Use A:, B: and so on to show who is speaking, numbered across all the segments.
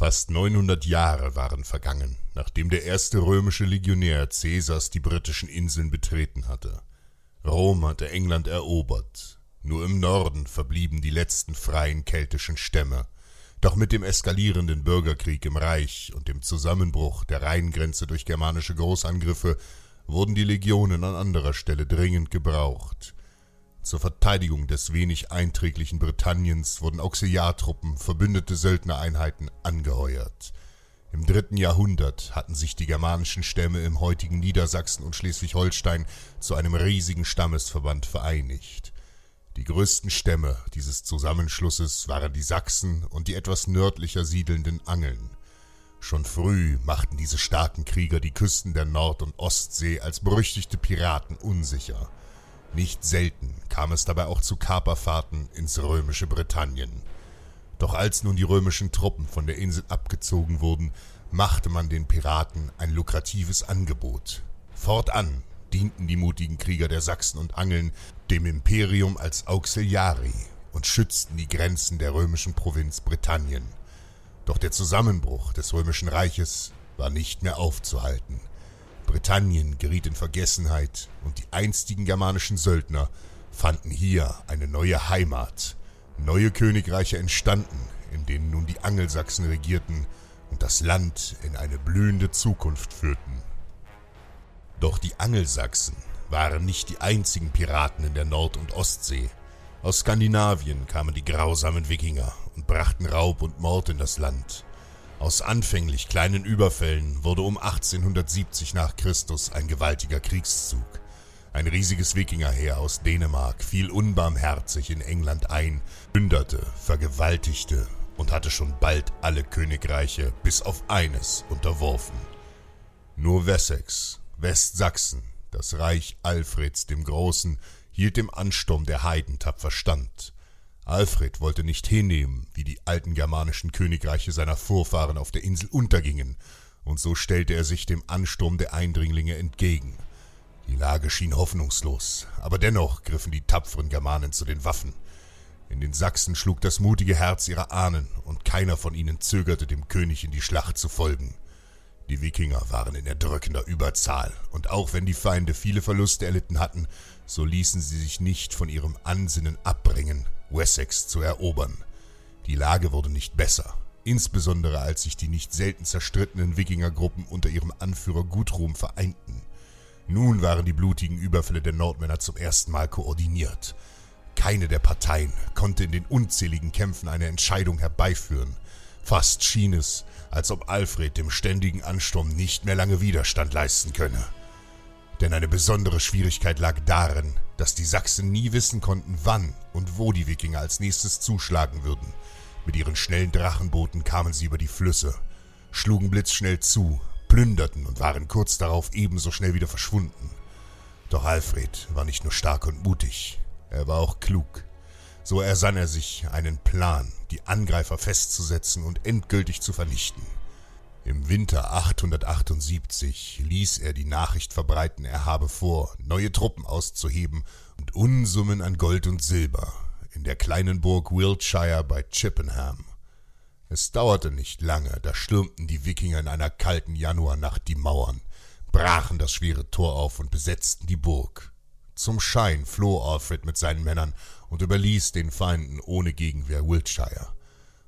A: Fast 900 Jahre waren vergangen, nachdem der erste römische Legionär Caesars die britischen Inseln betreten hatte. Rom hatte England erobert. Nur im Norden verblieben die letzten freien keltischen Stämme. Doch mit dem eskalierenden Bürgerkrieg im Reich und dem Zusammenbruch der Rheingrenze durch germanische Großangriffe wurden die Legionen an anderer Stelle dringend gebraucht. Zur Verteidigung des wenig einträglichen Britanniens wurden Auxiliartruppen, verbündete Söldnereinheiten angeheuert. Im dritten Jahrhundert hatten sich die germanischen Stämme im heutigen Niedersachsen und Schleswig-Holstein zu einem riesigen Stammesverband vereinigt. Die größten Stämme dieses Zusammenschlusses waren die Sachsen und die etwas nördlicher siedelnden Angeln. Schon früh machten diese starken Krieger die Küsten der Nord- und Ostsee als berüchtigte Piraten unsicher. Nicht selten kam es dabei auch zu Kaperfahrten ins römische Britannien. Doch als nun die römischen Truppen von der Insel abgezogen wurden, machte man den Piraten ein lukratives Angebot. Fortan dienten die mutigen Krieger der Sachsen und Angeln dem Imperium als Auxiliari und schützten die Grenzen der römischen Provinz Britannien. Doch der Zusammenbruch des römischen Reiches war nicht mehr aufzuhalten. Britannien geriet in Vergessenheit und die einstigen germanischen Söldner fanden hier eine neue Heimat. Neue Königreiche entstanden, in denen nun die Angelsachsen regierten und das Land in eine blühende Zukunft führten. Doch die Angelsachsen waren nicht die einzigen Piraten in der Nord- und Ostsee. Aus Skandinavien kamen die grausamen Wikinger und brachten Raub und Mord in das Land. Aus anfänglich kleinen Überfällen wurde um 1870 nach Christus ein gewaltiger Kriegszug. Ein riesiges Wikingerheer aus Dänemark fiel unbarmherzig in England ein, plünderte, vergewaltigte und hatte schon bald alle Königreiche bis auf eines unterworfen. Nur Wessex, Westsachsen, das Reich Alfreds dem Großen, hielt dem Ansturm der Heiden tapfer stand. Alfred wollte nicht hinnehmen, wie die alten germanischen Königreiche seiner Vorfahren auf der Insel untergingen, und so stellte er sich dem Ansturm der Eindringlinge entgegen. Die Lage schien hoffnungslos, aber dennoch griffen die tapferen Germanen zu den Waffen. In den Sachsen schlug das mutige Herz ihrer Ahnen, und keiner von ihnen zögerte, dem König in die Schlacht zu folgen. Die Wikinger waren in erdrückender Überzahl, und auch wenn die Feinde viele Verluste erlitten hatten, so ließen sie sich nicht von ihrem Ansinnen abbringen, Wessex zu erobern. Die Lage wurde nicht besser, insbesondere als sich die nicht selten zerstrittenen Wikingergruppen unter ihrem Anführer Guthrum vereinten. Nun waren die blutigen Überfälle der Nordmänner zum ersten Mal koordiniert. Keine der Parteien konnte in den unzähligen Kämpfen eine Entscheidung herbeiführen. Fast schien es, als ob Alfred dem ständigen Ansturm nicht mehr lange Widerstand leisten könne. Denn eine besondere Schwierigkeit lag darin, dass die Sachsen nie wissen konnten, wann und wo die Wikinger als nächstes zuschlagen würden. Mit ihren schnellen Drachenbooten kamen sie über die Flüsse, schlugen blitzschnell zu, plünderten und waren kurz darauf ebenso schnell wieder verschwunden. Doch Alfred war nicht nur stark und mutig, er war auch klug. So ersann er sich einen Plan, die Angreifer festzusetzen und endgültig zu vernichten. Im Winter 878 ließ er die Nachricht verbreiten, er habe vor, neue Truppen auszuheben und Unsummen an Gold und Silber in der kleinen Burg Wiltshire bei Chippenham. Es dauerte nicht lange, da stürmten die Wikinger in einer kalten Januarnacht die Mauern, brachen das schwere Tor auf und besetzten die Burg. Zum Schein floh Alfred mit seinen Männern und überließ den Feinden ohne Gegenwehr Wiltshire.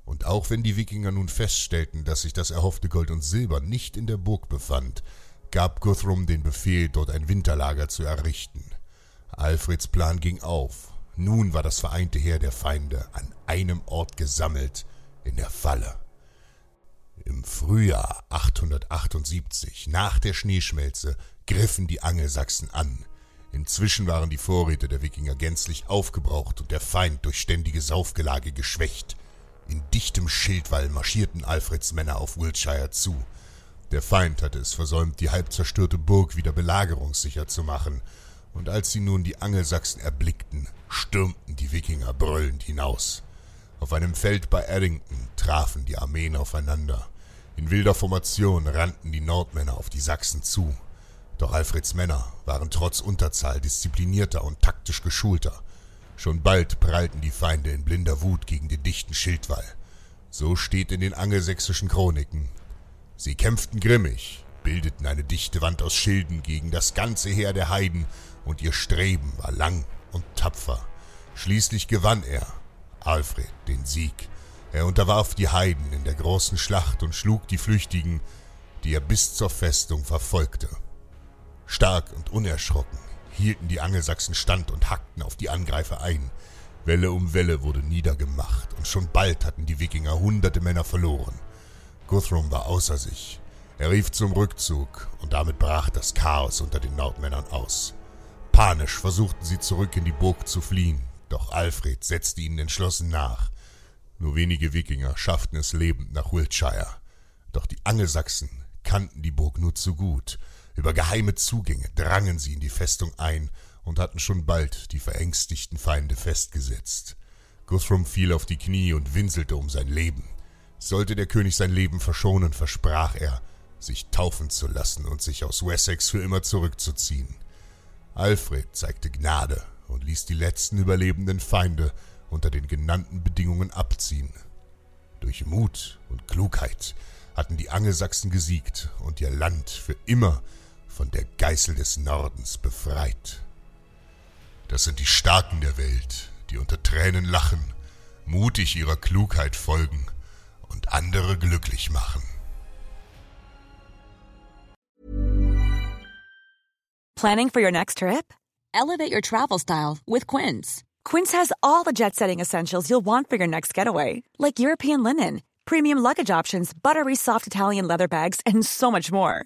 A: Und auch wenn die Wikinger nun feststellten, dass sich das erhoffte Gold und Silber nicht in der Burg befand, gab Guthrum den Befehl, dort ein Winterlager zu errichten. Alfreds Plan ging auf. Nun war das vereinte Heer der Feinde an einem Ort gesammelt, in der Falle. Im Frühjahr 878, nach der Schneeschmelze, griffen die Angelsachsen an. Inzwischen waren die Vorräte der Wikinger gänzlich aufgebraucht und der Feind durch ständige Saufgelage geschwächt. In dichtem Schildwall marschierten Alfreds Männer auf Wiltshire zu. Der Feind hatte es versäumt, die halb zerstörte Burg wieder belagerungssicher zu machen, und als sie nun die Angelsachsen erblickten, stürmten die Wikinger brüllend hinaus. Auf einem Feld bei Eddington trafen die Armeen aufeinander. In wilder Formation rannten die Nordmänner auf die Sachsen zu. Doch Alfreds Männer waren trotz Unterzahl disziplinierter und taktisch geschulter. Schon bald prallten die Feinde in blinder Wut gegen den dichten Schildwall. So steht in den angelsächsischen Chroniken. Sie kämpften grimmig, bildeten eine dichte Wand aus Schilden gegen das ganze Heer der Heiden, und ihr Streben war lang und tapfer. Schließlich gewann er, Alfred den Sieg. Er unterwarf die Heiden in der großen Schlacht und schlug die Flüchtigen, die er bis zur Festung verfolgte. Stark und unerschrocken hielten die Angelsachsen stand und hackten auf die Angreifer ein. Welle um Welle wurde niedergemacht, und schon bald hatten die Wikinger hunderte Männer verloren. Guthrum war außer sich. Er rief zum Rückzug, und damit brach das Chaos unter den Nordmännern aus. Panisch versuchten sie zurück in die Burg zu fliehen, doch Alfred setzte ihnen entschlossen nach. Nur wenige Wikinger schafften es lebend nach Wiltshire. Doch die Angelsachsen kannten die Burg nur zu gut. Über geheime Zugänge drangen sie in die Festung ein und hatten schon bald die verängstigten Feinde festgesetzt. Guthrum fiel auf die Knie und winselte um sein Leben. Sollte der König sein Leben verschonen, versprach er, sich taufen zu lassen und sich aus Wessex für immer zurückzuziehen. Alfred zeigte Gnade und ließ die letzten überlebenden Feinde unter den genannten Bedingungen abziehen. Durch Mut und Klugheit hatten die Angelsachsen gesiegt und ihr Land für immer von der Geißel des Nordens befreit. Das sind die Starken der Welt, die unter Tränen lachen, mutig ihrer Klugheit folgen und andere glücklich machen.
B: Planning for your next trip? Elevate your travel style with Quince. Quince has all the jet setting essentials you'll want for your next getaway, like European linen, premium luggage options, buttery soft Italian leather bags, and so much more.